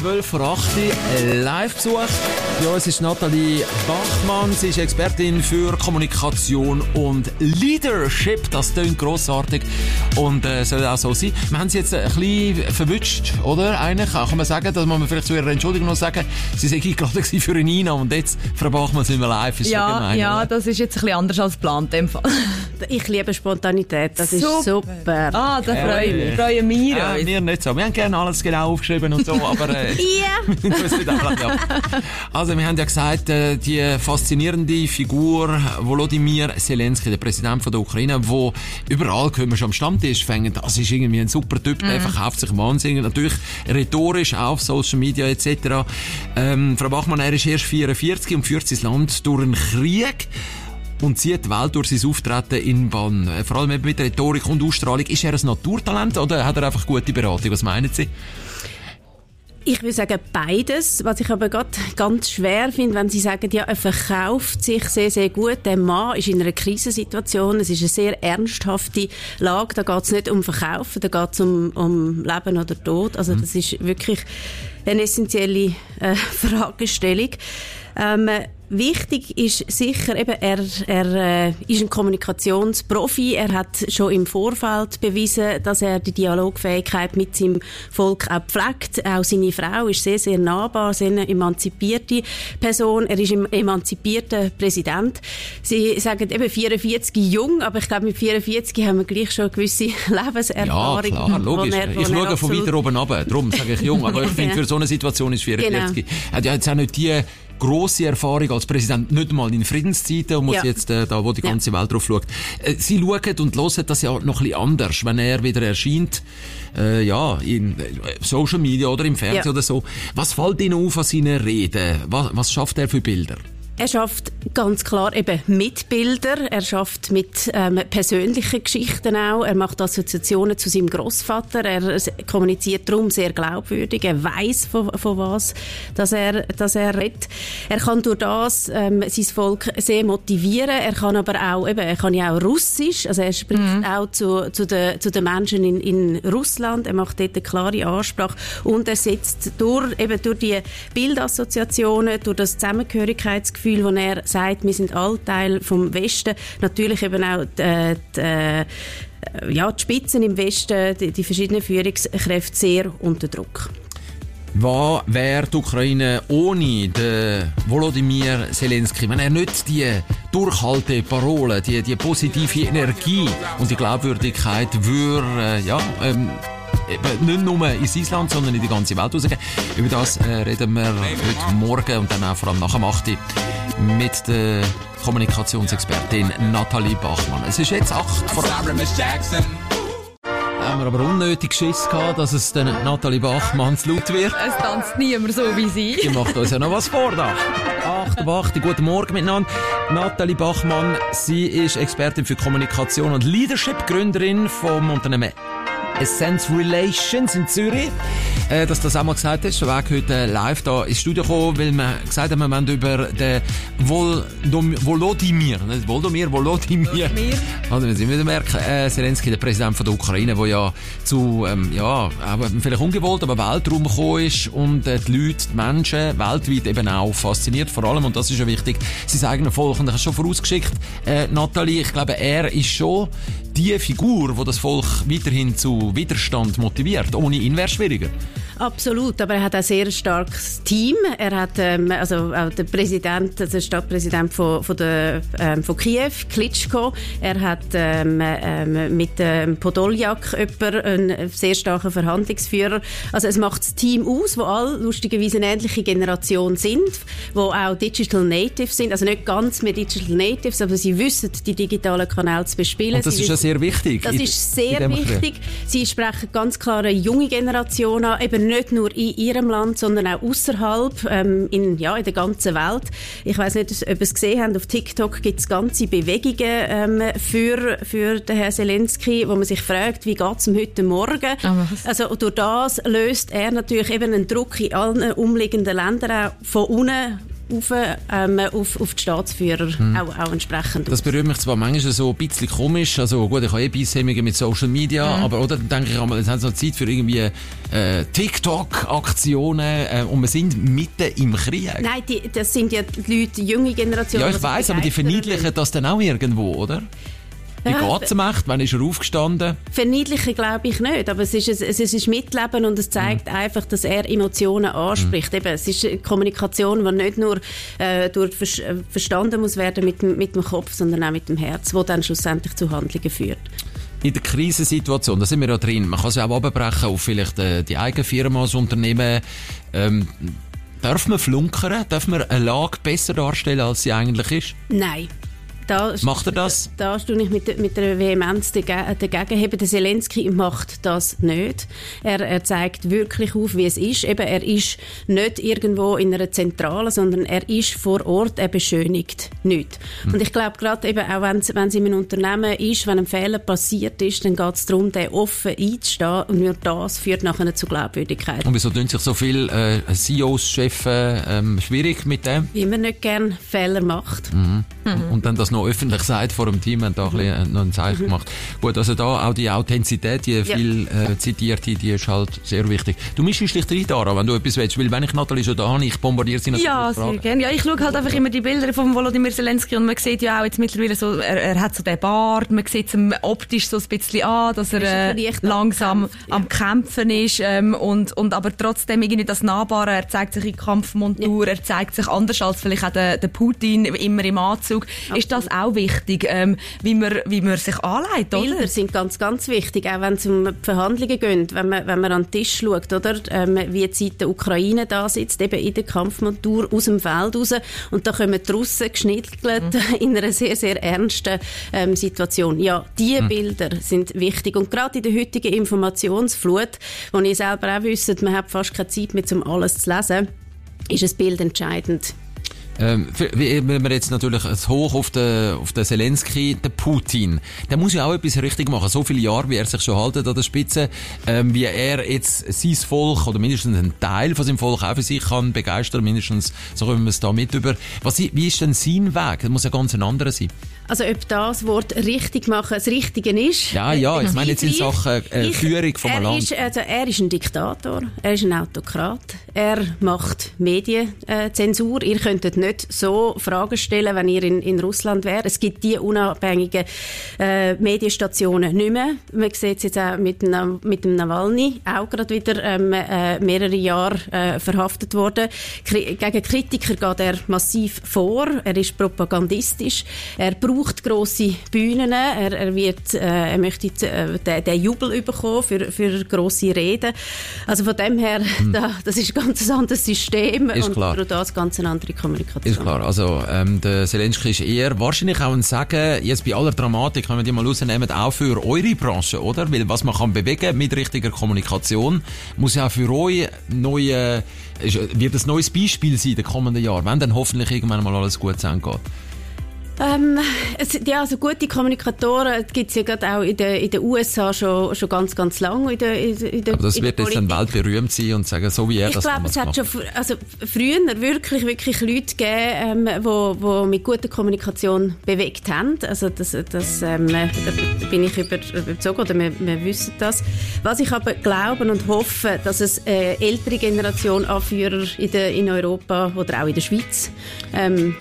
12 vor 8 Live-Besuch. Ja, es ist Nathalie Bachmann. Sie ist Expertin für Kommunikation und Leadership. Das klingt grossartig und äh, soll auch so sein. Wir haben sie jetzt ein bisschen verwünscht, oder? Eigentlich kann man sagen, dass man vielleicht zu ihrer Entschuldigung noch sagen, sie sei gerade für Nina und jetzt, Frau Bachmann, sind wir live. Ist ja, gemein, ja, oder? das ist jetzt ein bisschen anders als geplant in dem Fall. Ich liebe Spontanität, das ist super. super. Ah, da freuen wir, freuen wir ja, uns. Wir nicht so. Wir haben gerne alles genau aufgeschrieben und so, aber... Äh, ja. also, wir haben ja gesagt, äh, die faszinierende Figur Volodymyr Zelensky, der Präsident von der Ukraine, wo überall können wir schon am Stammtisch fängen. Das ist irgendwie ein super Typ, der mm. verkauft sich wahnsinnig. Natürlich rhetorisch auf Social Media etc. Ähm, Frau Bachmann, er ist erst 44 und führt sein Land durch einen Krieg und zieht die Welt durch sein Auftreten in Bann. Äh, vor allem mit Rhetorik und Ausstrahlung. Ist er ein Naturtalent oder hat er einfach gute Beratung? Was meinen Sie? Ich würde sagen beides, was ich aber gerade ganz schwer finde, wenn Sie sagen, ja, er verkauft sich sehr, sehr gut. Der Mann ist in einer Krisensituation, es ist eine sehr ernsthafte Lage, da geht es nicht um Verkaufen, da geht es um, um Leben oder Tod. Also mhm. das ist wirklich eine essentielle äh, Fragestellung. Ähm, Wichtig ist sicher eben, er, er äh, ist ein Kommunikationsprofi. Er hat schon im Vorfeld bewiesen, dass er die Dialogfähigkeit mit seinem Volk auch pflegt. Auch seine Frau ist sehr, sehr nahbar, sehr eine emanzipierte Person. Er ist ein emanzipierter Präsident. Sie sagen eben 44 jung, aber ich glaube, mit 44 haben wir gleich schon eine gewisse Lebenserfahrung. Ja, klar, logisch. Er, ich schaue von weiter oben runter, darum sage ich jung. Aber ich finde, für so eine Situation ist 44. Genau. Er hat ja jetzt auch nicht die grosse Erfahrung als Präsident, nicht mal in Friedenszeiten, und muss ja. jetzt äh, da, wo die ganze ja. Welt drauf schaut. Äh, Sie schauen und hören das ja noch ein bisschen anders, wenn er wieder erscheint, äh, ja, in äh, Social Media oder im Fernsehen ja. oder so. Was fällt Ihnen auf an seinen Reden? Was, was schafft er für Bilder? Er schafft ganz klar eben mit Bilder. Er schafft mit ähm, persönlichen Geschichten auch. Er macht Assoziationen zu seinem Großvater. Er kommuniziert darum sehr glaubwürdig. Er weiß von, von was, dass er, dass er redet. Er kann durch das ähm, sein Volk sehr motivieren. Er kann aber auch eben, er kann ja auch Russisch. Also er spricht mhm. auch zu, zu den zu den Menschen in, in Russland. Er macht dort eine klare Ansprache und er setzt durch eben durch die Bildassoziationen, durch das Zusammengehörigkeitsgefühl Gefühl, wo er sagt, wir sind all Teil vom Westen. Natürlich eben auch die, die, äh, ja, die Spitzen im Westen, die, die verschiedenen Führungskräfte sehr unter Druck. Was wäre die Ukraine ohne den Volodymyr Zelensky, wenn er nicht die durchhalte Parole, die, die positive Energie und die Glaubwürdigkeit würde, äh, ja, ähm, nicht nur in Island, sondern in die ganze Welt rausgehen. Über das äh, reden wir heute Morgen und dann auch vor allem nach dem 8 mit der Kommunikationsexpertin Nathalie Bachmann. Es ist jetzt 8 vor haben wir aber unnötig Schiss gehabt, dass es dann Nathalie Bachmann zu laut wird. Es tanzt niemand so wie sie. Die macht uns ja noch was vor da. 8 8, guten Morgen miteinander. Nathalie Bachmann, sie ist Expertin für Kommunikation und Leadership, Gründerin vom Unternehmen Essence Relations in Zürich. Äh, dass das auch mal gesagt hast, schon weg heute live da ins Studio gekommen, weil wir gesagt haben, wir wollen über den Vol Volodymyr, nicht Volodymyr, Volodymyr. Also, wir wieder merken, äh, Zelensky, der Präsident von der Ukraine, der ja zu, ähm, ja, vielleicht ungewollt, aber Weltraum gekommen ist und äh, die Leute, die Menschen weltweit eben auch fasziniert, vor allem, und das ist ja wichtig, sein eigenes Volk. Und ich habe schon vorausgeschickt, äh, Nathalie, ich glaube, er ist schon die Figur, die das Volk weiterhin zu Widerstand motiviert. Ohne ihn wäre es schwieriger. Absolut, aber er hat ein sehr starkes Team. Er hat ähm, also auch der Präsident, also der Stadtpräsident von, von, der, ähm, von Kiew, Klitschko. Er hat ähm, ähm, mit ähm, Podoljak jemanden, einen sehr starken Verhandlungsführer. Also es macht das Team aus, wo alle lustigerweise eine ähnliche Generation sind, wo auch Digital Natives sind, also nicht ganz mehr Digital Natives, aber sie wissen die digitalen Kanäle zu bespielen. Und das sie ist ja sehr wichtig. Das ist sehr wichtig. Sie sprechen ganz klar eine junge Generation an, eben nicht nur in ihrem Land, sondern auch außerhalb ähm, in, ja, in der ganzen Welt. Ich weiß nicht, ob ihr es gesehen habt, auf TikTok gibt es ganze Bewegungen ähm, für, für den Herrn Zelensky, wo man sich fragt, wie geht es ihm heute Morgen? Oh, also durch das löst er natürlich eben einen Druck in allen umliegenden Ländern auch von unten auf, ähm, auf, auf die Staatsführer mhm. auch, auch entsprechend Das berührt mich zwar manchmal so ein bisschen komisch, also gut, ich habe eh Bisshemmungen mit Social Media, mhm. aber oder dann denke ich einmal, es hat so Zeit für irgendwie äh, TikTok-Aktionen äh, und wir sind mitten im Krieg. Nein, die, das sind ja die Leute, die junge Generation. Ja, ich weiß, aber die verniedlichen das dann auch irgendwo, oder? Wie geht es ihm echt? Wann ist er aufgestanden? Verniedlichen glaube ich nicht, aber es ist, es, es ist Mitleben und es zeigt mhm. einfach, dass er Emotionen anspricht. Mhm. Eben, es ist eine Kommunikation, die nicht nur äh, durch äh, verstanden muss werden mit, mit dem Kopf, sondern auch mit dem Herz, wo dann schlussendlich zu Handlungen führt in der Krisensituation, da sind wir ja drin, man kann es ja auch abbrechen auf vielleicht äh, die eigene Firma, das Unternehmen. Ähm, darf man flunkern? Darf man eine Lage besser darstellen, als sie eigentlich ist? Nein. Da, macht er das? Da, da stehe ich mit, mit der Vehemenz dagegen. Eben, der Zelensky macht das nicht. Er, er zeigt wirklich auf, wie es ist. Eben, er ist nicht irgendwo in einer Zentrale, sondern er ist vor Ort, er beschönigt nichts. Hm. Und ich glaube, gerade eben auch wenn es in einem Unternehmen ist, wenn ein Fehler passiert ist, dann geht es darum, den offen einzustehen und nur das führt nachher zu Glaubwürdigkeit. Und wieso tun sich so viele äh, CEOs, Chefs ähm, schwierig mit dem? Wie man nicht gerne Fehler macht. Mhm. Mhm. Und dann das noch öffentlich sagt vor dem Team, haben da mhm. ein noch ein Zeichen mhm. gemacht. Gut, also da auch die Authentizität, die viel äh, zitiert, die, die ist halt sehr wichtig. Du mischst dich rein, Dara, wenn du etwas willst, weil wenn ich Nathalie schon da habe, ich bombardiere sie natürlich Ja, sehr gerne. Ja, ich schaue halt einfach immer die Bilder von Volodymyr Zelensky und man sieht ja auch jetzt mittlerweile so, er, er hat so den Bart, man sieht es optisch so ein bisschen an, dass er äh, langsam am Kämpfen ist ähm, und, und aber trotzdem irgendwie das Nahbare, er zeigt sich in Kampfmontur, ja. er zeigt sich anders als vielleicht auch der, der Putin immer im Anzug. Absolut. Ist das auch wichtig, ähm, wie, man, wie man sich anleitet, oder? Bilder sind ganz, ganz wichtig, auch wenn es um Verhandlungen geht, wenn man, wenn man an den Tisch schaut, oder? Ähm, wie die der Ukraine da sitzt, eben in der Kampfmontur aus dem Feld raus und da kommen die Russen geschnittelt mhm. in einer sehr, sehr ernsten ähm, Situation. Ja, diese mhm. Bilder sind wichtig und gerade in der heutigen Informationsflut, wo ihr selber auch wisst, man hat fast keine Zeit mehr, um alles zu lesen, ist ein Bild entscheidend. Ähm, wenn wir jetzt natürlich Hoch auf den, auf den Zelensky, den Putin, der muss ja auch etwas richtig machen. So viele Jahre, wie er sich schon haltet an der Spitze, ähm, wie er jetzt sein Volk oder mindestens einen Teil von seinem Volk auch für sich kann begeistern, mindestens so kommen wir es da mit über. Was, wie ist denn sein Weg? Das muss ja ganz ein anderer sein. Also ob das Wort richtig machen das Richtige ist? Ja, ja, ich meine jetzt in Sachen äh, Führung vom Land. Ist, also er ist ein Diktator, er ist ein Autokrat, er macht Medienzensur. Ihr könntet nicht so Fragen stellen, wenn ihr in, in Russland wärt. Es gibt die unabhängigen äh, Medienstationen nicht mehr. Man sieht es jetzt auch mit, mit dem Nawalny, auch gerade wieder ähm, äh, mehrere Jahre äh, verhaftet worden. Kri gegen Kritiker geht er massiv vor, er ist propagandistisch, er braucht grosse Bühnen. Er, er, wird, äh, er möchte äh, den, den Jubel bekommen für, für grosse Reden. Also von dem her, hm. da, das ist ein ganz anderes System ist und klar. das ganz eine andere Kommunikation. Ist klar. Also ähm, der Zelensky ist eher wahrscheinlich auch ein Sagen, jetzt bei aller Dramatik, wenn wir die mal rausnehmen, auch für eure Branche, oder? Weil was man kann bewegen mit richtiger Kommunikation, muss ja auch für euch neue, wird ein neues Beispiel sein in den kommenden Jahren, wenn dann hoffentlich irgendwann mal alles gut sein geht. Ähm, es, ja, also gute Kommunikatoren gibt es ja gerade auch in den, in den USA schon, schon ganz, ganz lange. In der, in der, Aber das wird jetzt dann weltberühmt sein und sagen, so wie er ich das glaub, es hat schon also früher wirklich, wirklich Leute gegeben, ähm, wo, wo mit guter Kommunikation bewegt haben. Also das, das ähm, da bin ich über, überzogen oder wir, wir wissen das. Was ich aber glaube und hoffe, dass es äh, ältere Generation Anführer in, der, in Europa oder auch in der Schweiz ähm,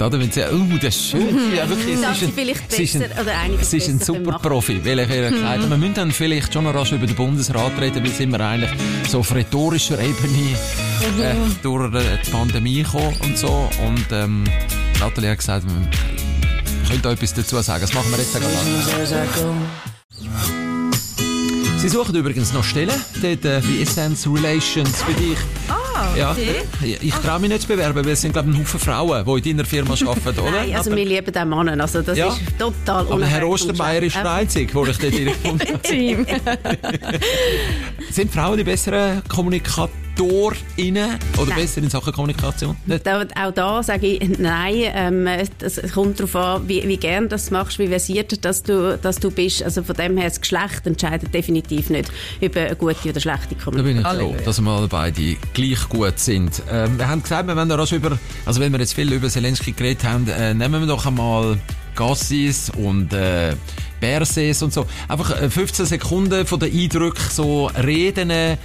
oder? Wenn sie, oh, das ist schön. Mhm. Ja, wirklich, es ist ein, vielleicht besser ist ein, oder einiges Es ist ein super Profi, weil ich ihr gesagt mhm. wir müssen dann vielleicht schon noch rasch über den Bundesrat reden, weil sind wir eigentlich so auf rhetorischer Ebene äh, mhm. durch die Pandemie gekommen und so. Und ähm, Nathalie hat gesagt, wir können da etwas dazu sagen. Das machen wir jetzt sogar Sie suchen übrigens noch Stellen, dort äh, wie Essence Relations für dich. Ah, ja, okay. Ich traue mich nicht zu bewerben, weil es sind, glaube ich, ein Haufen Frauen, die in deiner Firma arbeiten, oder? Nein, also wir lieben den Mann, also das ja. ist total Aber Herr Ostermeier ist der Einzige, den ich dort gefunden habe. sind Frauen die besseren Kommunikatoren? Tor rein? Oder nein. besser in Sachen Kommunikation? Da, auch da sage ich nein. Ähm, es kommt darauf an, wie, wie gern das machst, wie versiert dass du, dass du bist. Also von dem her, das Geschlecht entscheidet definitiv nicht über eine gute oder schlechte Kommunikation. Da bin ich froh, dass wir beide gleich gut sind. Ähm, wir haben gesagt, wir wollen rasch über, also wenn wir jetzt viel über Zelensky geredet haben, äh, nehmen wir doch einmal Gassis und äh, Berses und so. Einfach 15 äh, Sekunden von den Eindrücken, so Reden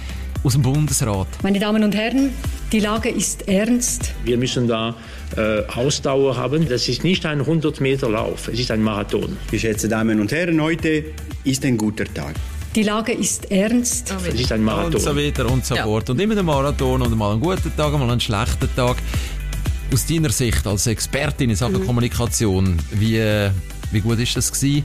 aus dem Bundesrat. Meine Damen und Herren, die Lage ist ernst. Wir müssen da äh, Ausdauer haben. Das ist nicht ein 100 Meter Lauf, es ist ein Marathon. Geschätzte Damen und Herren, heute ist ein guter Tag. Die Lage ist ernst. Es ist ein Marathon. Und so weiter und so ja. fort. Und immer ein Marathon und mal einen guten Tag, mal einen schlechten Tag. Aus deiner Sicht als Expertin in Sachen mhm. Kommunikation, wie, wie gut ist das gewesen?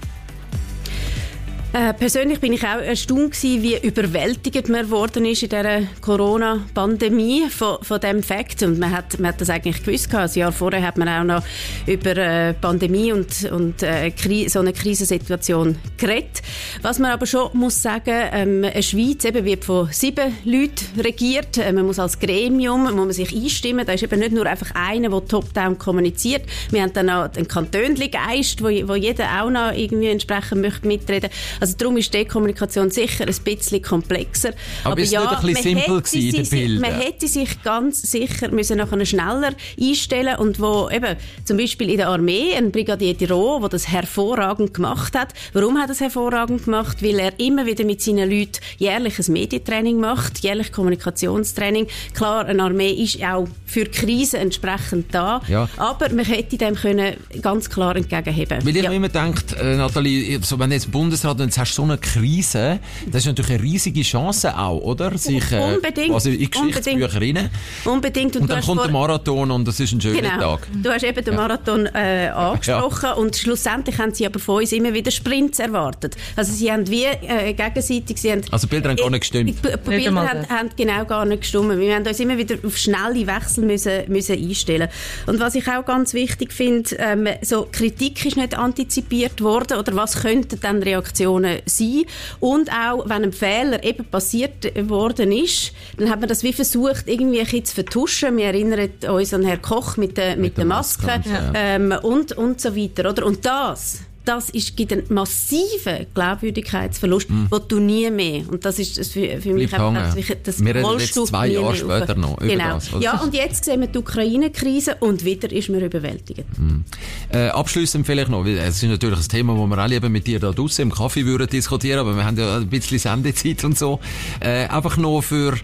Äh, persönlich bin ich auch erstaunt gewesen, wie überwältigend man geworden ist in dieser Corona-Pandemie von, von dem Fakt. Und man hat, man hat das eigentlich gewusst. Ein Jahr vorher hat man auch noch über äh, Pandemie und, und äh, so eine Krisensituation geredet. Was man aber schon muss sagen, ähm, eine Schweiz eben wird von sieben Leuten regiert. Äh, man muss als Gremium muss man sich einstimmen. Da ist eben nicht nur einfach einer, der top-down kommuniziert. Wir haben dann auch den Kantönli-Geist, wo, wo jeder auch noch irgendwie entsprechend möchte mitreden also darum ist die Kommunikation sicher ein bisschen komplexer. Aber, Aber ist ja, nicht ein bisschen simpel gewesen Bildern? Man hätte sich ganz sicher müssen nachher schneller einstellen und wo eben zum Beispiel in der Armee ein Brigadier Diro, der das hervorragend gemacht hat. Warum hat er das hervorragend gemacht? Weil er immer wieder mit seinen Leuten jährliches Medientraining macht, jährlich Kommunikationstraining. Klar, eine Armee ist auch für Krisen entsprechend da, ja. aber man hätte dem können ganz klar entgegenheben. Weil ich ja. immer denkt, äh, Nathalie, so, wenn jetzt Bundesrat jetzt hast du so eine Krise, das ist natürlich eine riesige Chance auch, oder? Sich, äh, Unbedingt. Also in Geschichtsbücher rein. Unbedingt. Und, und dann kommt der Marathon und das ist ein schöner genau. Tag. Du hast eben den Marathon äh, angesprochen ja. und schlussendlich haben sie aber von uns immer wieder Sprints erwartet. Also sie haben wie äh, gegenseitig... Sie haben, also Bilder haben gar nicht gestimmt? Bilder haben, haben, genau gar nicht gestimmt. Wir haben uns immer wieder auf schnelle Wechsel müssen, müssen einstellen Und was ich auch ganz wichtig finde, ähm, so Kritik ist nicht antizipiert worden oder was könnten dann Reaktionen Situationen sein. Und auch, wenn ein Fehler eben passiert worden ist, dann hat man das wie versucht, irgendwie ein bisschen zu vertuschen. Wir erinnern uns an Herrn Koch mit der, mit, mit der Maske, Maske ja. ähm, und, und so weiter. Oder? Und das das ist, gibt einen massiven Glaubwürdigkeitsverlust, mm. den du nie mehr, und das ist für, für mich einfach, das Wir reden jetzt zwei Jahre später noch über genau. das. Ja, und jetzt sehen wir die Ukraine-Krise und wieder ist man überwältigt. Mm. Äh, abschließend vielleicht noch, weil es ist natürlich ein Thema, das wir alle eben mit dir da draußen im Kaffee würden diskutieren, aber wir haben ja ein bisschen Sendezeit und so. Äh, einfach noch für,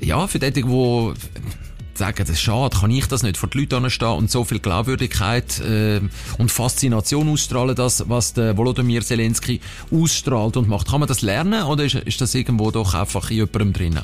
ja, für die, die sagen, das ist schade, kann ich das nicht vor die Leute anstehen und so viel Glaubwürdigkeit äh, und Faszination ausstrahlen, das, was der Volodymyr Zelensky ausstrahlt und macht. Kann man das lernen oder ist, ist das irgendwo doch einfach in jemandem drin?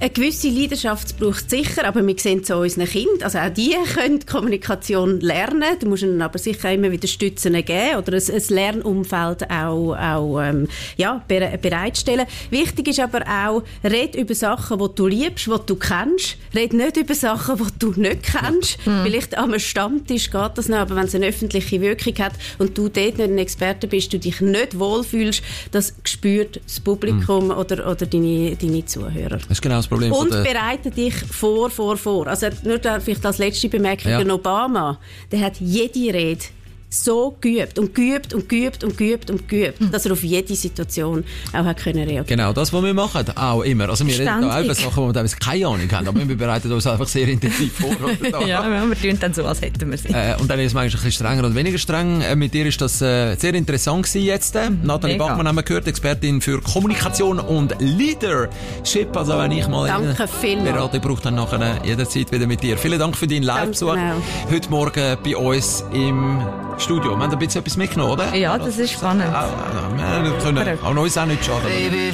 Eine gewisse Leidenschaft braucht sicher, aber wir sehen es an unseren Kindern. Also auch die können Kommunikation lernen. Du musst ihnen aber sicher immer wieder Stützen geben oder ein, ein Lernumfeld auch, auch ähm, ja, bereitstellen. Wichtig ist aber auch, red über Sachen, die du liebst, die du kennst. Red nicht über Sachen, die du nicht kennst. Ja. Mhm. Vielleicht am Stammtisch geht das noch, aber wenn es eine öffentliche Wirkung hat und du dort nicht ein Experte bist, du dich nicht wohlfühlst, das spürt das Publikum mhm. oder, oder deine, deine Zuhörer. Das ist genau das Problem. Und bereite dich vor, vor, vor. Also nur da, vielleicht als letzte Bemerkung ja. Obama, der hat jede Rede so geübt und geübt und geübt und geübt und geübt, mhm. dass er auf jede Situation auch hat können reagieren Genau, das, was wir machen, auch immer. Also wir Ständig. reden da über Sachen, wo wir teilweise keine Ahnung haben, aber wir bereiten uns einfach sehr intensiv vor. ja, wir tun dann so, als hätten wir sie. Äh, und dann ist es manchmal ein bisschen strenger und weniger streng. Äh, mit dir ist das äh, sehr interessant gewesen jetzt. Äh. Mhm, Nathalie Mega. Bachmann haben wir gehört, Expertin für Kommunikation und Leadership. Also wenn ich mal Danke vielmals. Beratung brauche, dann nachher jederzeit wieder mit dir. Vielen Dank für deinen Live-Besuch. Genau. Heute Morgen bei uns im Studio. Wir haben ein bisschen etwas mitgenommen, oder? Ja, das ist spannend. Auch, wir können auch uns auch nicht schaden. Baby,